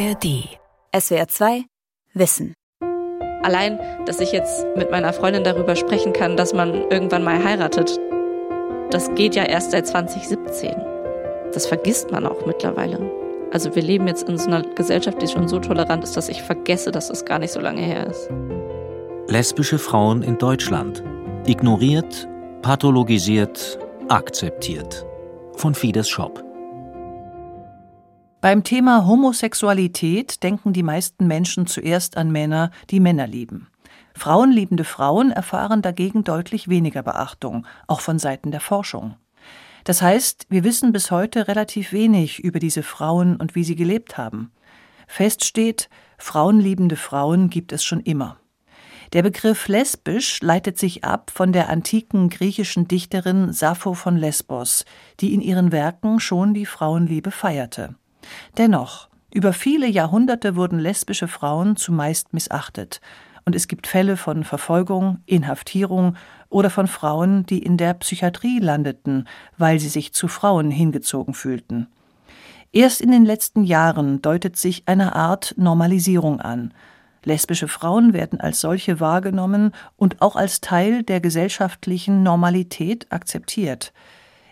ARD. SWR 2 Wissen. Allein, dass ich jetzt mit meiner Freundin darüber sprechen kann, dass man irgendwann mal heiratet, das geht ja erst seit 2017. Das vergisst man auch mittlerweile. Also wir leben jetzt in so einer Gesellschaft, die schon so tolerant ist, dass ich vergesse, dass es gar nicht so lange her ist. Lesbische Frauen in Deutschland. Ignoriert, pathologisiert, akzeptiert. Von Fides Shop. Beim Thema Homosexualität denken die meisten Menschen zuerst an Männer, die Männer lieben. Frauenliebende Frauen erfahren dagegen deutlich weniger Beachtung, auch von Seiten der Forschung. Das heißt, wir wissen bis heute relativ wenig über diese Frauen und wie sie gelebt haben. Fest steht, frauenliebende Frauen gibt es schon immer. Der Begriff lesbisch leitet sich ab von der antiken griechischen Dichterin Sappho von Lesbos, die in ihren Werken schon die Frauenliebe feierte. Dennoch, über viele Jahrhunderte wurden lesbische Frauen zumeist missachtet, und es gibt Fälle von Verfolgung, Inhaftierung oder von Frauen, die in der Psychiatrie landeten, weil sie sich zu Frauen hingezogen fühlten. Erst in den letzten Jahren deutet sich eine Art Normalisierung an. Lesbische Frauen werden als solche wahrgenommen und auch als Teil der gesellschaftlichen Normalität akzeptiert.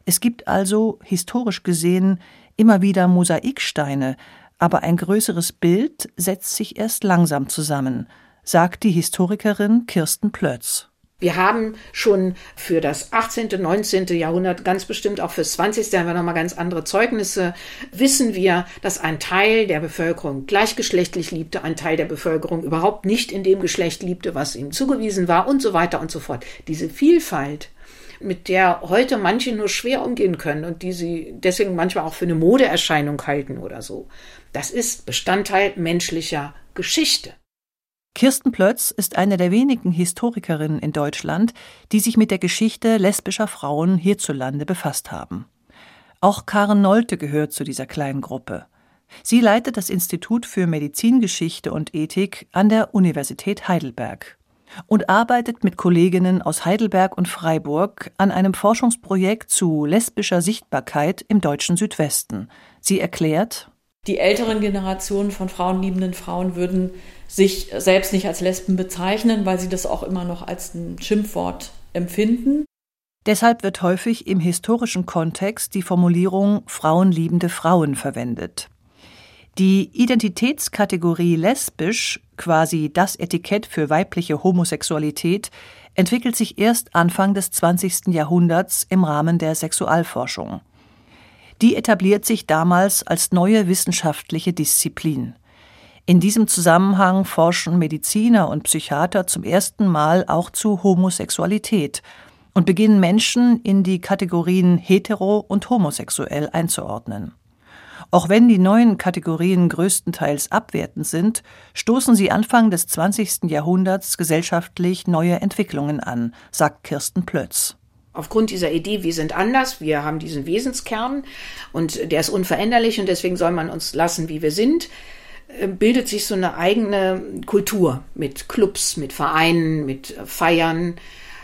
Es gibt also, historisch gesehen, immer wieder Mosaiksteine, aber ein größeres Bild setzt sich erst langsam zusammen, sagt die Historikerin Kirsten Plötz. Wir haben schon für das 18., 19. Jahrhundert, ganz bestimmt auch fürs 20. haben wir nochmal ganz andere Zeugnisse, wissen wir, dass ein Teil der Bevölkerung gleichgeschlechtlich liebte, ein Teil der Bevölkerung überhaupt nicht in dem Geschlecht liebte, was ihm zugewiesen war und so weiter und so fort. Diese Vielfalt mit der heute manche nur schwer umgehen können und die sie deswegen manchmal auch für eine Modeerscheinung halten oder so. Das ist Bestandteil menschlicher Geschichte. Kirsten Plötz ist eine der wenigen Historikerinnen in Deutschland, die sich mit der Geschichte lesbischer Frauen hierzulande befasst haben. Auch Karen Nolte gehört zu dieser kleinen Gruppe. Sie leitet das Institut für Medizingeschichte und Ethik an der Universität Heidelberg und arbeitet mit Kolleginnen aus Heidelberg und Freiburg an einem Forschungsprojekt zu lesbischer Sichtbarkeit im deutschen Südwesten. Sie erklärt, die älteren Generationen von frauenliebenden Frauen würden sich selbst nicht als Lesben bezeichnen, weil sie das auch immer noch als ein Schimpfwort empfinden. Deshalb wird häufig im historischen Kontext die Formulierung frauenliebende Frauen verwendet. Die Identitätskategorie lesbisch, quasi das Etikett für weibliche Homosexualität, entwickelt sich erst Anfang des 20. Jahrhunderts im Rahmen der Sexualforschung. Die etabliert sich damals als neue wissenschaftliche Disziplin. In diesem Zusammenhang forschen Mediziner und Psychiater zum ersten Mal auch zu Homosexualität und beginnen Menschen in die Kategorien hetero und homosexuell einzuordnen. Auch wenn die neuen Kategorien größtenteils abwertend sind, stoßen sie Anfang des 20. Jahrhunderts gesellschaftlich neue Entwicklungen an, sagt Kirsten Plötz. Aufgrund dieser Idee, wir sind anders, wir haben diesen Wesenskern und der ist unveränderlich und deswegen soll man uns lassen, wie wir sind, äh, bildet sich so eine eigene Kultur mit Clubs, mit Vereinen, mit Feiern,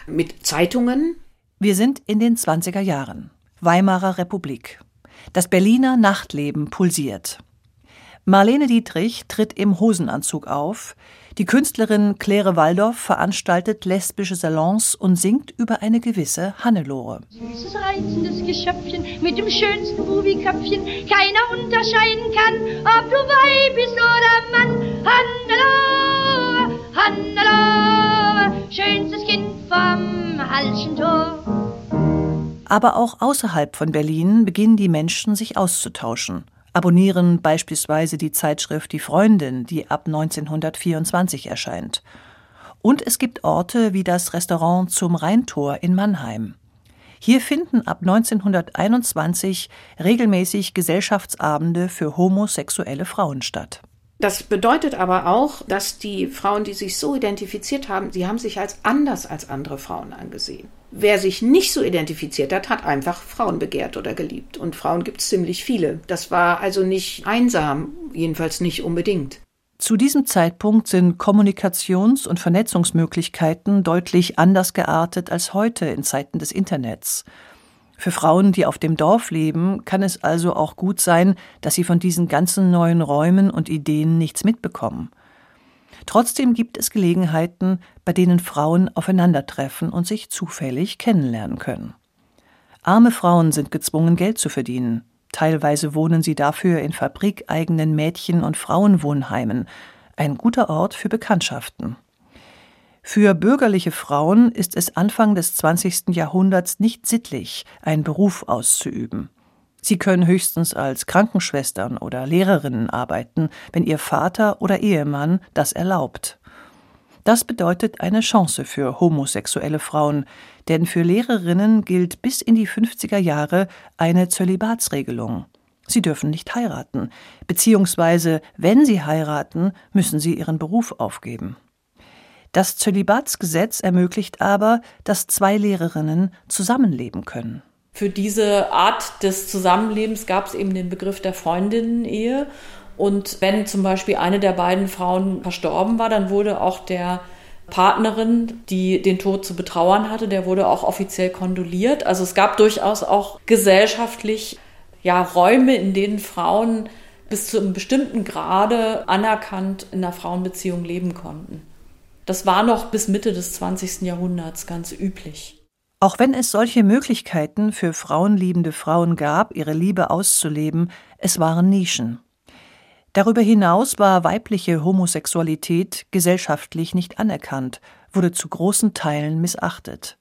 mit Zeitungen. Wir sind in den 20er Jahren. Weimarer Republik. Das Berliner Nachtleben pulsiert. Marlene Dietrich tritt im Hosenanzug auf. Die Künstlerin Claire Waldorf veranstaltet lesbische Salons und singt über eine gewisse Hannelore. Süßes, reizendes Geschöpfchen mit dem schönsten Bubiköpfchen. Keiner unterscheiden kann, ob du Weib bist oder Mann. Hannelore, Hannelore, schönstes Kind vom Halschen Tor. Aber auch außerhalb von Berlin beginnen die Menschen sich auszutauschen, abonnieren beispielsweise die Zeitschrift Die Freundin, die ab 1924 erscheint. Und es gibt Orte wie das Restaurant zum Rheintor in Mannheim. Hier finden ab 1921 regelmäßig Gesellschaftsabende für homosexuelle Frauen statt. Das bedeutet aber auch, dass die Frauen, die sich so identifiziert haben, sie haben sich als anders als andere Frauen angesehen. Wer sich nicht so identifiziert hat, hat einfach Frauen begehrt oder geliebt. Und Frauen gibt es ziemlich viele. Das war also nicht einsam, jedenfalls nicht unbedingt. Zu diesem Zeitpunkt sind Kommunikations- und Vernetzungsmöglichkeiten deutlich anders geartet als heute in Zeiten des Internets. Für Frauen, die auf dem Dorf leben, kann es also auch gut sein, dass sie von diesen ganzen neuen Räumen und Ideen nichts mitbekommen. Trotzdem gibt es Gelegenheiten, bei denen Frauen aufeinandertreffen und sich zufällig kennenlernen können. Arme Frauen sind gezwungen, Geld zu verdienen. Teilweise wohnen sie dafür in fabrikeigenen Mädchen- und Frauenwohnheimen. Ein guter Ort für Bekanntschaften. Für bürgerliche Frauen ist es Anfang des 20. Jahrhunderts nicht sittlich, einen Beruf auszuüben. Sie können höchstens als Krankenschwestern oder Lehrerinnen arbeiten, wenn ihr Vater oder Ehemann das erlaubt. Das bedeutet eine Chance für homosexuelle Frauen, denn für Lehrerinnen gilt bis in die 50er Jahre eine Zölibatsregelung. Sie dürfen nicht heiraten, beziehungsweise wenn sie heiraten, müssen sie ihren Beruf aufgeben. Das Zölibatsgesetz ermöglicht aber, dass zwei Lehrerinnen zusammenleben können. Für diese Art des Zusammenlebens gab es eben den Begriff der Freundinnen-Ehe. Und wenn zum Beispiel eine der beiden Frauen verstorben war, dann wurde auch der Partnerin, die den Tod zu betrauern hatte, der wurde auch offiziell kondoliert. Also es gab durchaus auch gesellschaftlich ja, Räume, in denen Frauen bis zu einem bestimmten Grade anerkannt in einer Frauenbeziehung leben konnten. Das war noch bis Mitte des 20. Jahrhunderts ganz üblich. Auch wenn es solche Möglichkeiten für frauenliebende Frauen gab, ihre Liebe auszuleben, es waren Nischen. Darüber hinaus war weibliche Homosexualität gesellschaftlich nicht anerkannt, wurde zu großen Teilen missachtet.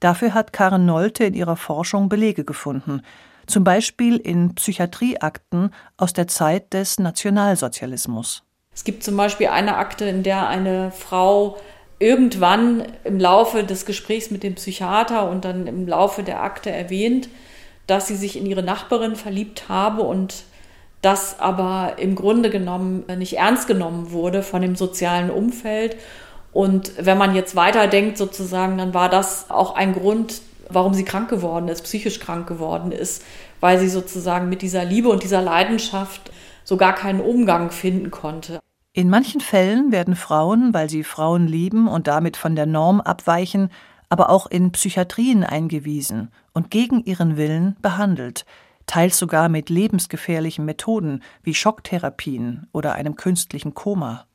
Dafür hat Karen Nolte in ihrer Forschung Belege gefunden, zum Beispiel in Psychiatrieakten aus der Zeit des Nationalsozialismus. Es gibt zum Beispiel eine Akte, in der eine Frau irgendwann im Laufe des Gesprächs mit dem Psychiater und dann im Laufe der Akte erwähnt, dass sie sich in ihre Nachbarin verliebt habe und das aber im Grunde genommen nicht ernst genommen wurde von dem sozialen Umfeld. Und wenn man jetzt weiterdenkt sozusagen, dann war das auch ein Grund, warum sie krank geworden ist, psychisch krank geworden ist, weil sie sozusagen mit dieser Liebe und dieser Leidenschaft so gar keinen Umgang finden konnte. In manchen Fällen werden Frauen, weil sie Frauen lieben und damit von der Norm abweichen, aber auch in Psychiatrien eingewiesen und gegen ihren Willen behandelt, teils sogar mit lebensgefährlichen Methoden wie Schocktherapien oder einem künstlichen Koma.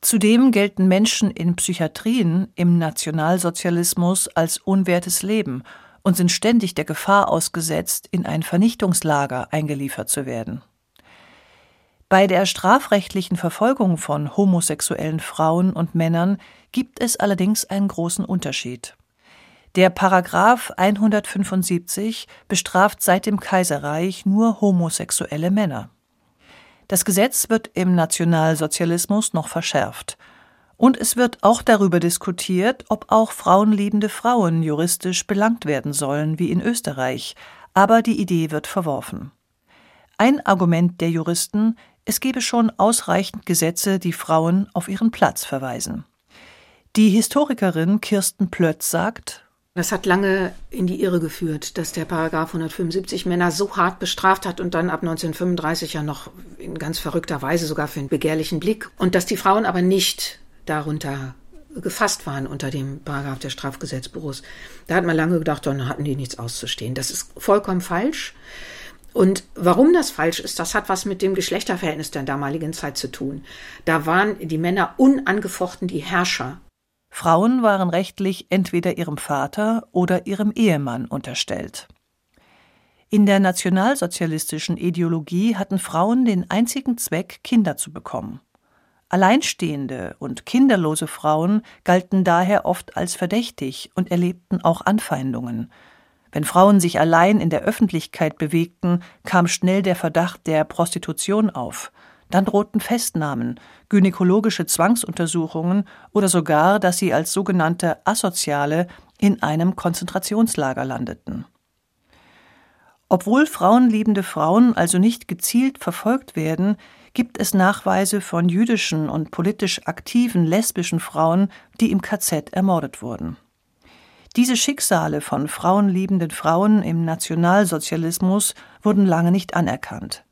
Zudem gelten Menschen in Psychiatrien im Nationalsozialismus als unwertes Leben und sind ständig der Gefahr ausgesetzt, in ein Vernichtungslager eingeliefert zu werden. Bei der strafrechtlichen Verfolgung von homosexuellen Frauen und Männern gibt es allerdings einen großen Unterschied. Der Paragraph 175 bestraft seit dem Kaiserreich nur homosexuelle Männer. Das Gesetz wird im Nationalsozialismus noch verschärft. Und es wird auch darüber diskutiert, ob auch frauenliebende Frauen juristisch belangt werden sollen, wie in Österreich, aber die Idee wird verworfen. Ein Argument der Juristen es gebe schon ausreichend Gesetze, die Frauen auf ihren Platz verweisen. Die Historikerin Kirsten Plötz sagt, das hat lange in die Irre geführt, dass der Paragraph 175 Männer so hart bestraft hat und dann ab 1935 ja noch in ganz verrückter Weise sogar für einen begehrlichen Blick und dass die Frauen aber nicht darunter gefasst waren unter dem Paragraph des Strafgesetzbuches. Da hat man lange gedacht, dann hatten die nichts auszustehen. Das ist vollkommen falsch. Und warum das falsch ist, das hat was mit dem Geschlechterverhältnis der damaligen Zeit zu tun. Da waren die Männer unangefochten die Herrscher. Frauen waren rechtlich entweder ihrem Vater oder ihrem Ehemann unterstellt. In der nationalsozialistischen Ideologie hatten Frauen den einzigen Zweck, Kinder zu bekommen. Alleinstehende und kinderlose Frauen galten daher oft als verdächtig und erlebten auch Anfeindungen, wenn Frauen sich allein in der Öffentlichkeit bewegten, kam schnell der Verdacht der Prostitution auf. Dann drohten Festnahmen, gynäkologische Zwangsuntersuchungen oder sogar, dass sie als sogenannte Asoziale in einem Konzentrationslager landeten. Obwohl frauenliebende Frauen also nicht gezielt verfolgt werden, gibt es Nachweise von jüdischen und politisch aktiven lesbischen Frauen, die im KZ ermordet wurden. Diese Schicksale von frauenliebenden Frauen im Nationalsozialismus wurden lange nicht anerkannt.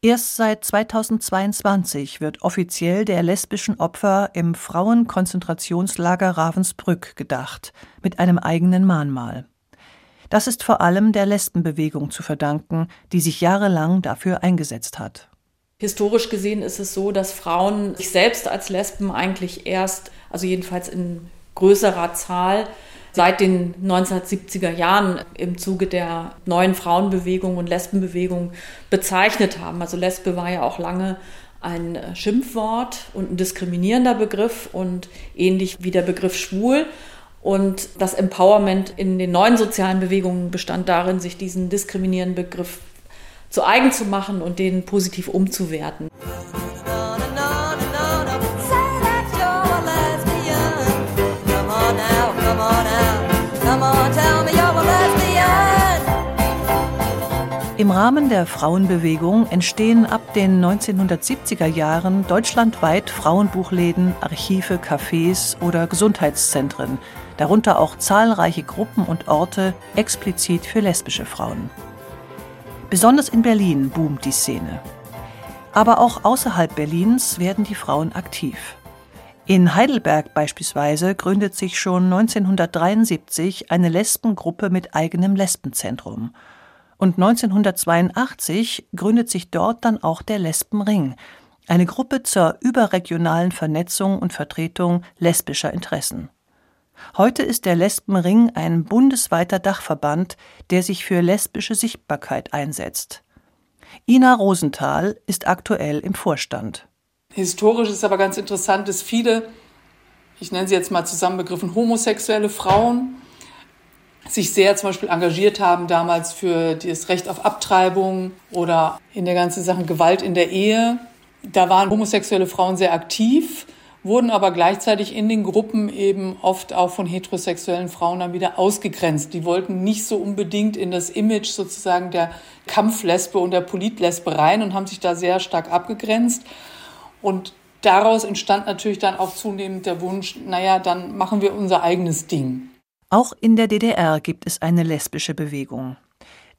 Erst seit 2022 wird offiziell der lesbischen Opfer im Frauenkonzentrationslager Ravensbrück gedacht, mit einem eigenen Mahnmal. Das ist vor allem der Lesbenbewegung zu verdanken, die sich jahrelang dafür eingesetzt hat. Historisch gesehen ist es so, dass Frauen sich selbst als Lesben eigentlich erst, also jedenfalls in größerer Zahl, seit den 1970er Jahren im Zuge der neuen Frauenbewegung und Lesbenbewegung bezeichnet haben. Also Lesbe war ja auch lange ein Schimpfwort und ein diskriminierender Begriff und ähnlich wie der Begriff schwul. Und das Empowerment in den neuen sozialen Bewegungen bestand darin, sich diesen diskriminierenden Begriff zu eigen zu machen und den positiv umzuwerten. Im Rahmen der Frauenbewegung entstehen ab den 1970er Jahren deutschlandweit Frauenbuchläden, Archive, Cafés oder Gesundheitszentren, darunter auch zahlreiche Gruppen und Orte explizit für lesbische Frauen. Besonders in Berlin boomt die Szene. Aber auch außerhalb Berlins werden die Frauen aktiv. In Heidelberg beispielsweise gründet sich schon 1973 eine Lesbengruppe mit eigenem Lesbenzentrum. Und 1982 gründet sich dort dann auch der Lesbenring, eine Gruppe zur überregionalen Vernetzung und Vertretung lesbischer Interessen. Heute ist der Lesbenring ein bundesweiter Dachverband, der sich für lesbische Sichtbarkeit einsetzt. Ina Rosenthal ist aktuell im Vorstand. Historisch ist aber ganz interessant, dass viele, ich nenne sie jetzt mal zusammenbegriffen, homosexuelle Frauen sich sehr zum Beispiel engagiert haben damals für das Recht auf Abtreibung oder in der ganzen Sache Gewalt in der Ehe. Da waren homosexuelle Frauen sehr aktiv wurden aber gleichzeitig in den Gruppen eben oft auch von heterosexuellen Frauen dann wieder ausgegrenzt. Die wollten nicht so unbedingt in das Image sozusagen der Kampflesbe und der Politlesbe rein und haben sich da sehr stark abgegrenzt. Und daraus entstand natürlich dann auch zunehmend der Wunsch, naja, dann machen wir unser eigenes Ding. Auch in der DDR gibt es eine lesbische Bewegung.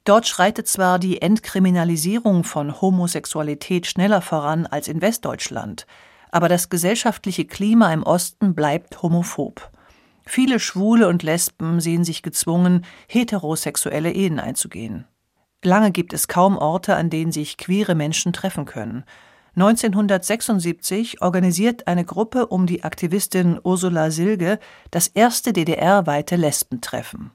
Dort schreitet zwar die Entkriminalisierung von Homosexualität schneller voran als in Westdeutschland, aber das gesellschaftliche Klima im Osten bleibt homophob. Viele Schwule und Lesben sehen sich gezwungen, heterosexuelle Ehen einzugehen. Lange gibt es kaum Orte, an denen sich queere Menschen treffen können. 1976 organisiert eine Gruppe um die Aktivistin Ursula Silge das erste DDR-weite Lesbentreffen.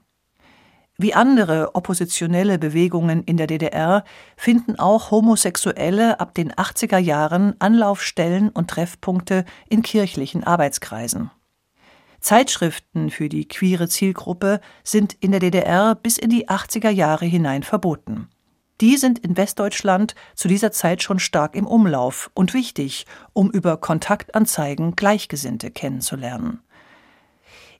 Wie andere oppositionelle Bewegungen in der DDR finden auch Homosexuelle ab den 80er Jahren Anlaufstellen und Treffpunkte in kirchlichen Arbeitskreisen. Zeitschriften für die queere Zielgruppe sind in der DDR bis in die 80er Jahre hinein verboten. Die sind in Westdeutschland zu dieser Zeit schon stark im Umlauf und wichtig, um über Kontaktanzeigen Gleichgesinnte kennenzulernen.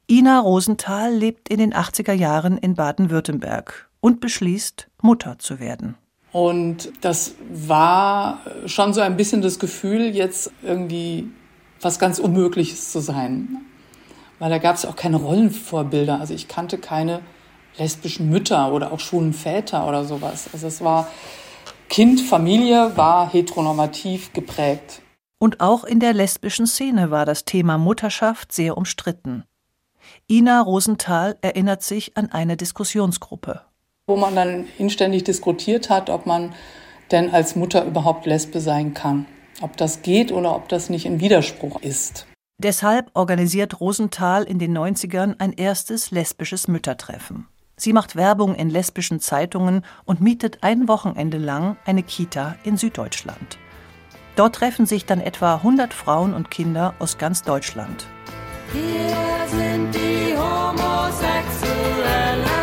Ina Rosenthal lebt in den 80er Jahren in Baden-Württemberg und beschließt, Mutter zu werden. Und das war schon so ein bisschen das Gefühl, jetzt irgendwie was ganz Unmögliches zu sein. Weil da gab es auch keine Rollenvorbilder. Also ich kannte keine lesbischen Mütter oder auch schwulen Väter oder sowas. Also es war Kind, Familie war heteronormativ geprägt. Und auch in der lesbischen Szene war das Thema Mutterschaft sehr umstritten. Ina Rosenthal erinnert sich an eine Diskussionsgruppe. Wo man dann inständig diskutiert hat, ob man denn als Mutter überhaupt Lesbe sein kann. Ob das geht oder ob das nicht ein Widerspruch ist. Deshalb organisiert Rosenthal in den 90ern ein erstes lesbisches Müttertreffen. Sie macht Werbung in lesbischen Zeitungen und mietet ein Wochenende lang eine Kita in Süddeutschland. Dort treffen sich dann etwa 100 Frauen und Kinder aus ganz Deutschland. Wir sind die homosexuellen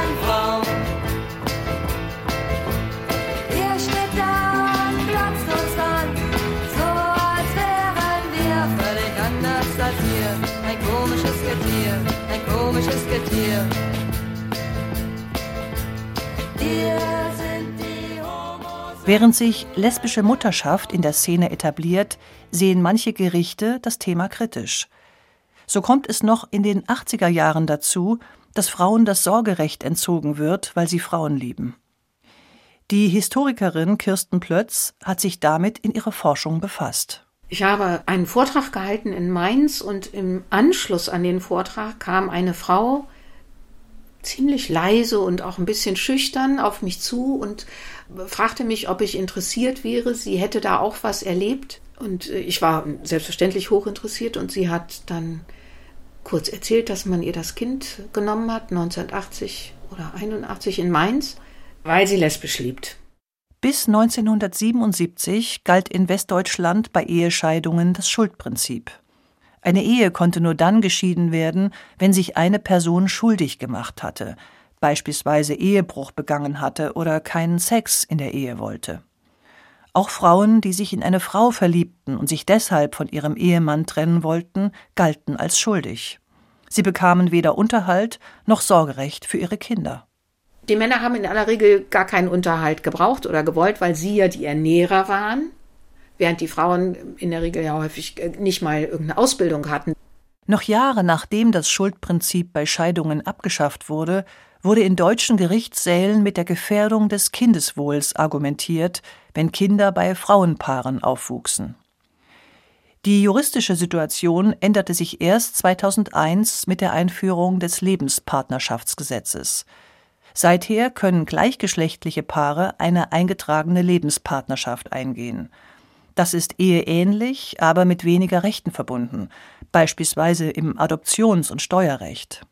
Während sich lesbische Mutterschaft in der Szene etabliert, sehen manche Gerichte das Thema kritisch. So kommt es noch in den 80er Jahren dazu, dass Frauen das Sorgerecht entzogen wird, weil sie Frauen lieben. Die Historikerin Kirsten Plötz hat sich damit in ihrer Forschung befasst. Ich habe einen Vortrag gehalten in Mainz und im Anschluss an den Vortrag kam eine Frau ziemlich leise und auch ein bisschen schüchtern auf mich zu und fragte mich, ob ich interessiert wäre. Sie hätte da auch was erlebt. Und äh, ich war selbstverständlich hochinteressiert und sie hat dann kurz erzählt, dass man ihr das Kind genommen hat, 1980 oder 81 in Mainz, weil sie lesbisch liebt. Bis 1977 galt in Westdeutschland bei Ehescheidungen das Schuldprinzip. Eine Ehe konnte nur dann geschieden werden, wenn sich eine Person schuldig gemacht hatte, beispielsweise Ehebruch begangen hatte oder keinen Sex in der Ehe wollte. Auch Frauen, die sich in eine Frau verliebten und sich deshalb von ihrem Ehemann trennen wollten, galten als schuldig. Sie bekamen weder Unterhalt noch Sorgerecht für ihre Kinder. Die Männer haben in aller Regel gar keinen Unterhalt gebraucht oder gewollt, weil sie ja die Ernährer waren, während die Frauen in der Regel ja häufig äh, nicht mal irgendeine Ausbildung hatten. Noch Jahre nachdem das Schuldprinzip bei Scheidungen abgeschafft wurde, wurde in deutschen Gerichtssälen mit der Gefährdung des Kindeswohls argumentiert, wenn Kinder bei Frauenpaaren aufwuchsen. Die juristische Situation änderte sich erst 2001 mit der Einführung des Lebenspartnerschaftsgesetzes. Seither können gleichgeschlechtliche Paare eine eingetragene Lebenspartnerschaft eingehen. Das ist eheähnlich, aber mit weniger Rechten verbunden, beispielsweise im Adoptions- und Steuerrecht.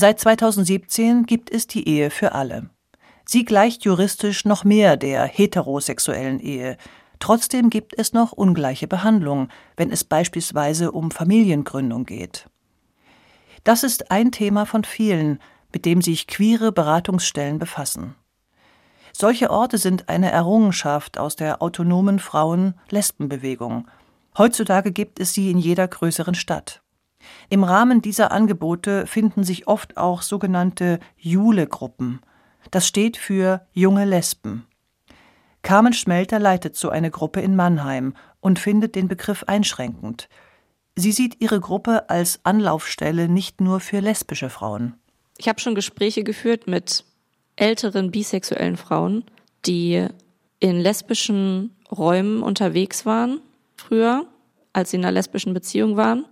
Seit 2017 gibt es die Ehe für alle. Sie gleicht juristisch noch mehr der heterosexuellen Ehe. Trotzdem gibt es noch ungleiche Behandlung, wenn es beispielsweise um Familiengründung geht. Das ist ein Thema von vielen, mit dem sich queere Beratungsstellen befassen. Solche Orte sind eine Errungenschaft aus der autonomen Frauen-Lesbenbewegung. Heutzutage gibt es sie in jeder größeren Stadt. Im Rahmen dieser Angebote finden sich oft auch sogenannte Jule-Gruppen. Das steht für junge Lesben. Carmen Schmelter leitet so eine Gruppe in Mannheim und findet den Begriff einschränkend. Sie sieht ihre Gruppe als Anlaufstelle nicht nur für lesbische Frauen. Ich habe schon Gespräche geführt mit älteren bisexuellen Frauen, die in lesbischen Räumen unterwegs waren, früher, als sie in einer lesbischen Beziehung waren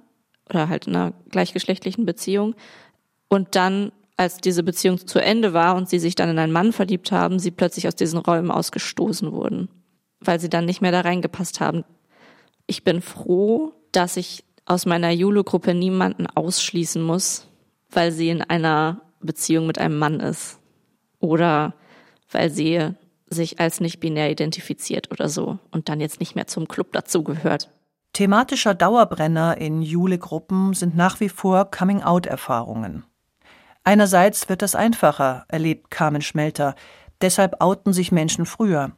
oder halt in einer gleichgeschlechtlichen Beziehung und dann als diese Beziehung zu Ende war und sie sich dann in einen Mann verliebt haben, sie plötzlich aus diesen Räumen ausgestoßen wurden, weil sie dann nicht mehr da reingepasst haben. Ich bin froh, dass ich aus meiner Jule-Gruppe niemanden ausschließen muss, weil sie in einer Beziehung mit einem Mann ist oder weil sie sich als nicht binär identifiziert oder so und dann jetzt nicht mehr zum Club dazugehört. Thematischer Dauerbrenner in Jule-Gruppen sind nach wie vor Coming-out-Erfahrungen. Einerseits wird das einfacher, erlebt Carmen Schmelter, deshalb outen sich Menschen früher.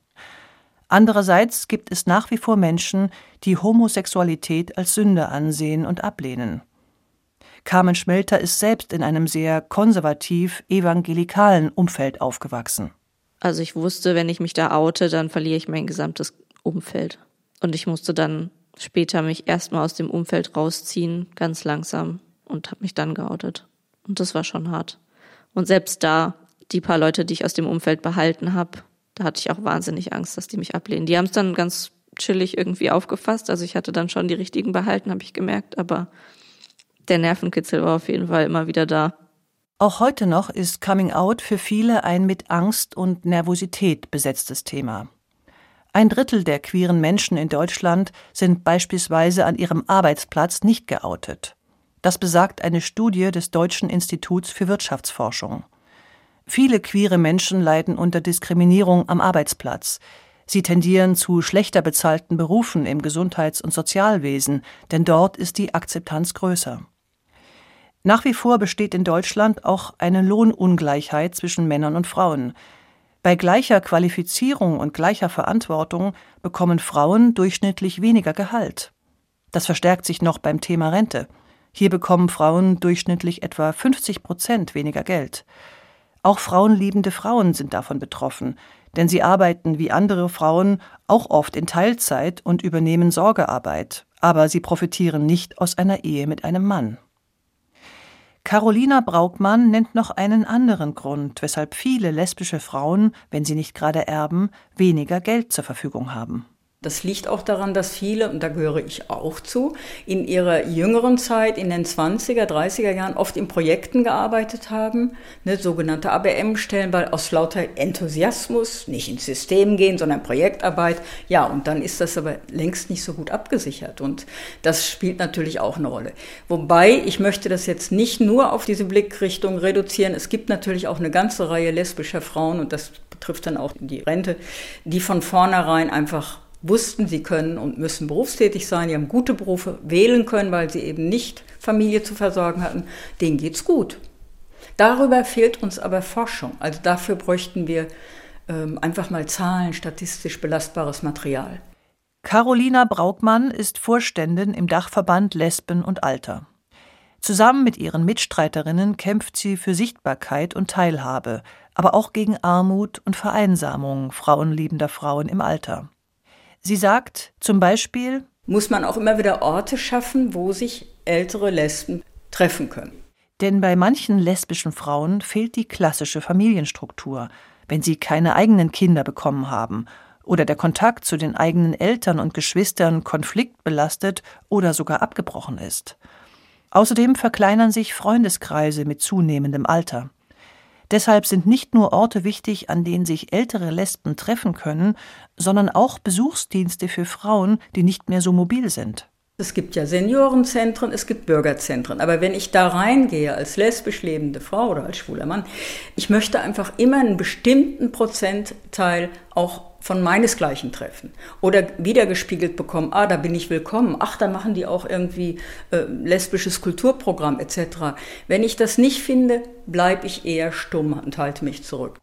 Andererseits gibt es nach wie vor Menschen, die Homosexualität als Sünde ansehen und ablehnen. Carmen Schmelter ist selbst in einem sehr konservativ evangelikalen Umfeld aufgewachsen. Also ich wusste, wenn ich mich da oute, dann verliere ich mein gesamtes Umfeld. Und ich musste dann später mich erstmal aus dem Umfeld rausziehen, ganz langsam, und habe mich dann geoutet. Und das war schon hart. Und selbst da, die paar Leute, die ich aus dem Umfeld behalten habe, da hatte ich auch wahnsinnig Angst, dass die mich ablehnen. Die haben es dann ganz chillig irgendwie aufgefasst. Also ich hatte dann schon die richtigen behalten, habe ich gemerkt, aber der Nervenkitzel war auf jeden Fall immer wieder da. Auch heute noch ist Coming Out für viele ein mit Angst und Nervosität besetztes Thema. Ein Drittel der queeren Menschen in Deutschland sind beispielsweise an ihrem Arbeitsplatz nicht geoutet. Das besagt eine Studie des Deutschen Instituts für Wirtschaftsforschung. Viele queere Menschen leiden unter Diskriminierung am Arbeitsplatz. Sie tendieren zu schlechter bezahlten Berufen im Gesundheits- und Sozialwesen, denn dort ist die Akzeptanz größer. Nach wie vor besteht in Deutschland auch eine Lohnungleichheit zwischen Männern und Frauen. Bei gleicher Qualifizierung und gleicher Verantwortung bekommen Frauen durchschnittlich weniger Gehalt. Das verstärkt sich noch beim Thema Rente. Hier bekommen Frauen durchschnittlich etwa 50 Prozent weniger Geld. Auch frauenliebende Frauen sind davon betroffen, denn sie arbeiten wie andere Frauen auch oft in Teilzeit und übernehmen Sorgearbeit, aber sie profitieren nicht aus einer Ehe mit einem Mann. Carolina Braukmann nennt noch einen anderen Grund, weshalb viele lesbische Frauen, wenn sie nicht gerade erben, weniger Geld zur Verfügung haben. Das liegt auch daran, dass viele, und da gehöre ich auch zu, in ihrer jüngeren Zeit, in den 20er, 30er Jahren oft in Projekten gearbeitet haben, ne, sogenannte ABM-Stellen, weil aus lauter Enthusiasmus, nicht ins System gehen, sondern Projektarbeit. Ja, und dann ist das aber längst nicht so gut abgesichert. Und das spielt natürlich auch eine Rolle. Wobei, ich möchte das jetzt nicht nur auf diese Blickrichtung reduzieren. Es gibt natürlich auch eine ganze Reihe lesbischer Frauen, und das betrifft dann auch die Rente, die von vornherein einfach wussten, sie können und müssen berufstätig sein, die haben gute Berufe wählen können, weil sie eben nicht Familie zu versorgen hatten, denen geht's gut. Darüber fehlt uns aber Forschung. Also dafür bräuchten wir ähm, einfach mal Zahlen, statistisch belastbares Material. Carolina Braukmann ist Vorständin im Dachverband Lesben und Alter. Zusammen mit ihren Mitstreiterinnen kämpft sie für Sichtbarkeit und Teilhabe, aber auch gegen Armut und Vereinsamung frauenliebender Frauen im Alter. Sie sagt zum Beispiel, muss man auch immer wieder Orte schaffen, wo sich ältere Lesben treffen können. Denn bei manchen lesbischen Frauen fehlt die klassische Familienstruktur, wenn sie keine eigenen Kinder bekommen haben oder der Kontakt zu den eigenen Eltern und Geschwistern konfliktbelastet oder sogar abgebrochen ist. Außerdem verkleinern sich Freundeskreise mit zunehmendem Alter. Deshalb sind nicht nur Orte wichtig, an denen sich ältere Lesben treffen können, sondern auch Besuchsdienste für Frauen, die nicht mehr so mobil sind. Es gibt ja Seniorenzentren, es gibt Bürgerzentren. Aber wenn ich da reingehe als lesbisch lebende Frau oder als schwuler Mann, ich möchte einfach immer einen bestimmten Prozentteil auch von meinesgleichen treffen oder wiedergespiegelt bekommen, ah, da bin ich willkommen, ach, da machen die auch irgendwie äh, lesbisches Kulturprogramm etc. Wenn ich das nicht finde, bleibe ich eher stumm und halte mich zurück.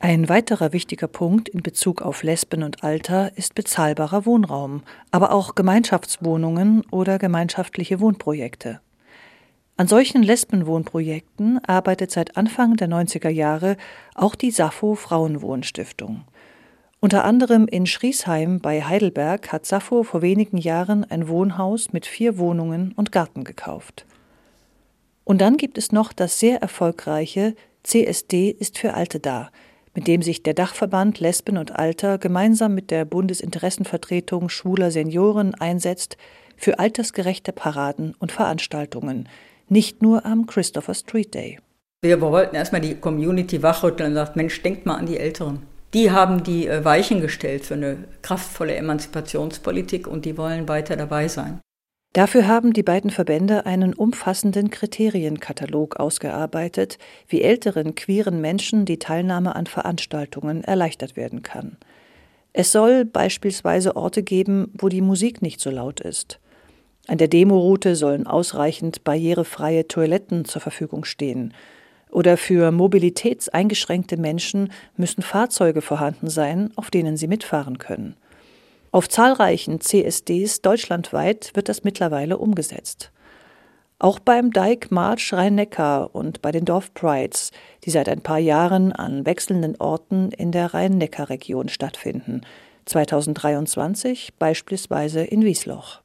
Ein weiterer wichtiger Punkt in Bezug auf Lesben und Alter ist bezahlbarer Wohnraum, aber auch Gemeinschaftswohnungen oder gemeinschaftliche Wohnprojekte. An solchen Lesbenwohnprojekten arbeitet seit Anfang der 90er Jahre auch die Sappho Frauenwohnstiftung. Unter anderem in Schriesheim bei Heidelberg hat Sappho vor wenigen Jahren ein Wohnhaus mit vier Wohnungen und Garten gekauft. Und dann gibt es noch das sehr erfolgreiche CSD ist für Alte da, mit dem sich der Dachverband Lesben und Alter gemeinsam mit der Bundesinteressenvertretung schwuler Senioren einsetzt für altersgerechte Paraden und Veranstaltungen, nicht nur am Christopher Street Day. Wir wollten erstmal die Community wachrütteln und sagt, Mensch, denkt mal an die Älteren die haben die äh, Weichen gestellt für eine kraftvolle Emanzipationspolitik und die wollen weiter dabei sein. Dafür haben die beiden Verbände einen umfassenden Kriterienkatalog ausgearbeitet, wie älteren queeren Menschen die Teilnahme an Veranstaltungen erleichtert werden kann. Es soll beispielsweise Orte geben, wo die Musik nicht so laut ist. An der Demoroute sollen ausreichend barrierefreie Toiletten zur Verfügung stehen oder für mobilitätseingeschränkte Menschen müssen Fahrzeuge vorhanden sein, auf denen sie mitfahren können. Auf zahlreichen CSDs deutschlandweit wird das mittlerweile umgesetzt. Auch beim Dijk March Rhein-Neckar und bei den Dorfprides, die seit ein paar Jahren an wechselnden Orten in der Rhein-Neckar-Region stattfinden. 2023 beispielsweise in Wiesloch.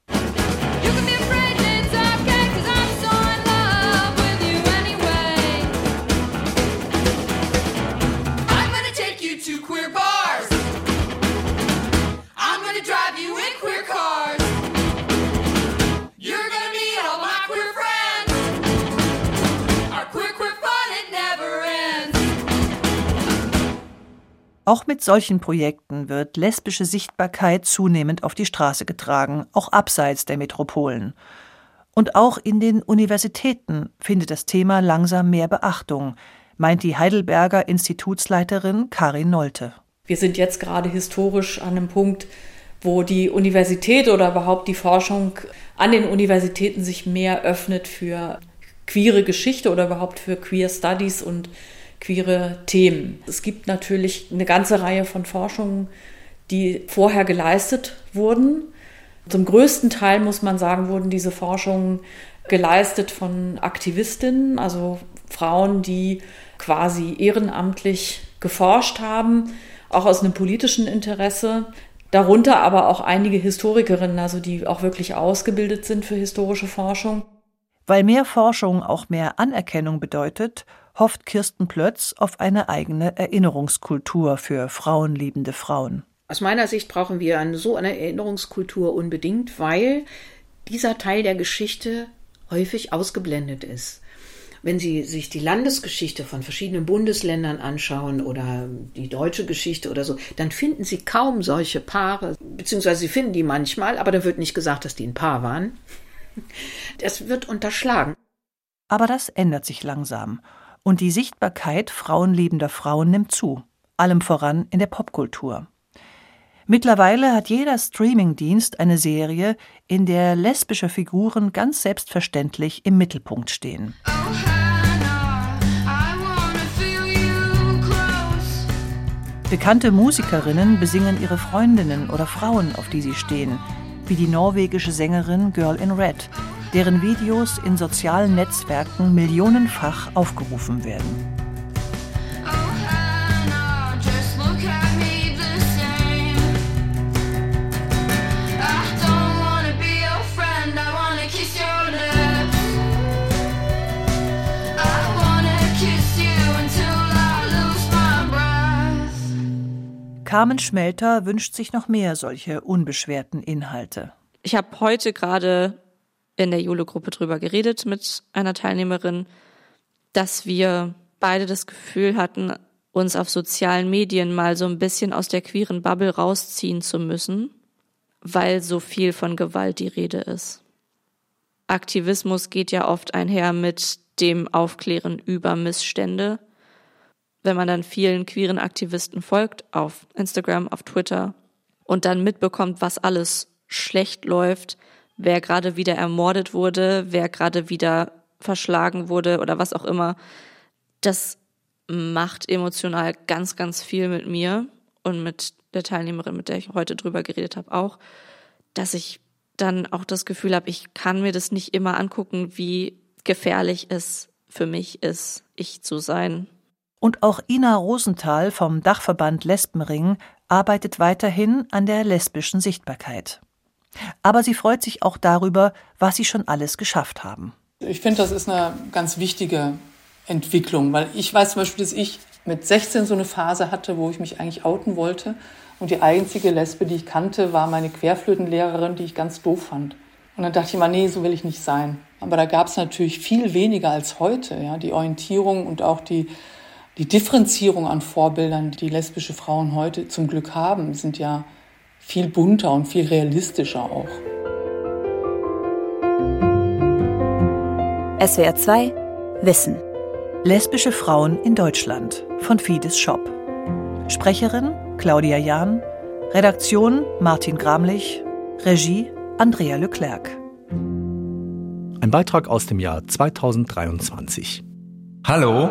Auch mit solchen Projekten wird lesbische Sichtbarkeit zunehmend auf die Straße getragen, auch abseits der Metropolen. Und auch in den Universitäten findet das Thema langsam mehr Beachtung, meint die Heidelberger Institutsleiterin Karin Nolte. Wir sind jetzt gerade historisch an einem Punkt, wo die Universität oder überhaupt die Forschung an den Universitäten sich mehr öffnet für queere Geschichte oder überhaupt für Queer Studies und queere Themen. Es gibt natürlich eine ganze Reihe von Forschungen, die vorher geleistet wurden. Zum größten Teil muss man sagen, wurden diese Forschungen geleistet von Aktivistinnen, also Frauen, die quasi ehrenamtlich geforscht haben, auch aus einem politischen Interesse. Darunter aber auch einige Historikerinnen, also die auch wirklich ausgebildet sind für historische Forschung. Weil mehr Forschung auch mehr Anerkennung bedeutet, hofft Kirsten Plötz auf eine eigene Erinnerungskultur für frauenliebende Frauen. Aus meiner Sicht brauchen wir so eine Erinnerungskultur unbedingt, weil dieser Teil der Geschichte häufig ausgeblendet ist. Wenn Sie sich die Landesgeschichte von verschiedenen Bundesländern anschauen oder die deutsche Geschichte oder so, dann finden Sie kaum solche Paare, beziehungsweise Sie finden die manchmal, aber da wird nicht gesagt, dass die ein Paar waren. Das wird unterschlagen. Aber das ändert sich langsam. Und die Sichtbarkeit frauenliebender Frauen nimmt zu, allem voran in der Popkultur. Mittlerweile hat jeder Streamingdienst eine Serie, in der lesbische Figuren ganz selbstverständlich im Mittelpunkt stehen. Bekannte Musikerinnen besingen ihre Freundinnen oder Frauen, auf die sie stehen, wie die norwegische Sängerin Girl in Red, deren Videos in sozialen Netzwerken millionenfach aufgerufen werden. Carmen Schmelter wünscht sich noch mehr solche unbeschwerten Inhalte. Ich habe heute gerade in der Jule-Gruppe drüber geredet mit einer Teilnehmerin, dass wir beide das Gefühl hatten, uns auf sozialen Medien mal so ein bisschen aus der queeren Bubble rausziehen zu müssen, weil so viel von Gewalt die Rede ist. Aktivismus geht ja oft einher mit dem Aufklären über Missstände wenn man dann vielen queeren Aktivisten folgt, auf Instagram, auf Twitter und dann mitbekommt, was alles schlecht läuft, wer gerade wieder ermordet wurde, wer gerade wieder verschlagen wurde oder was auch immer, das macht emotional ganz, ganz viel mit mir und mit der Teilnehmerin, mit der ich heute drüber geredet habe, auch, dass ich dann auch das Gefühl habe, ich kann mir das nicht immer angucken, wie gefährlich es für mich ist, ich zu sein. Und auch Ina Rosenthal vom Dachverband Lesbenring arbeitet weiterhin an der lesbischen Sichtbarkeit. Aber sie freut sich auch darüber, was sie schon alles geschafft haben. Ich finde, das ist eine ganz wichtige Entwicklung, weil ich weiß zum Beispiel, dass ich mit 16 so eine Phase hatte, wo ich mich eigentlich outen wollte. Und die einzige Lesbe, die ich kannte, war meine Querflötenlehrerin, die ich ganz doof fand. Und dann dachte ich immer, nee, so will ich nicht sein. Aber da gab es natürlich viel weniger als heute. Ja? Die Orientierung und auch die die Differenzierung an Vorbildern, die lesbische Frauen heute zum Glück haben, sind ja viel bunter und viel realistischer auch. SWR 2 Wissen. Lesbische Frauen in Deutschland von Fides Shop. Sprecherin Claudia Jahn, Redaktion Martin Gramlich, Regie Andrea Leclerc. Ein Beitrag aus dem Jahr 2023. Hallo?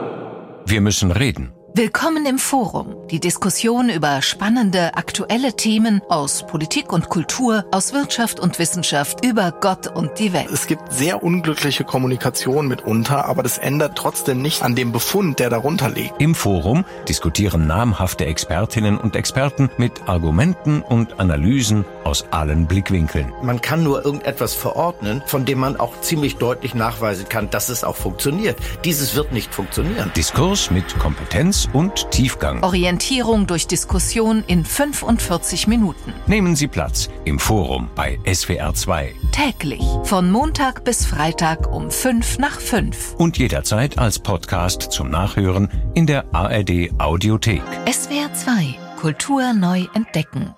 Wir müssen reden. Willkommen im Forum. Die Diskussion über spannende, aktuelle Themen aus Politik und Kultur, aus Wirtschaft und Wissenschaft, über Gott und die Welt. Es gibt sehr unglückliche Kommunikation mitunter, aber das ändert trotzdem nicht an dem Befund, der darunter liegt. Im Forum diskutieren namhafte Expertinnen und Experten mit Argumenten und Analysen aus allen Blickwinkeln. Man kann nur irgendetwas verordnen, von dem man auch ziemlich deutlich nachweisen kann, dass es auch funktioniert. Dieses wird nicht funktionieren. Diskurs mit Kompetenz und Tiefgang. Orientierung durch Diskussion in 45 Minuten. Nehmen Sie Platz im Forum bei SWR 2. Täglich von Montag bis Freitag um 5 nach 5. Und jederzeit als Podcast zum Nachhören in der ARD Audiothek. SWR 2 Kultur neu entdecken.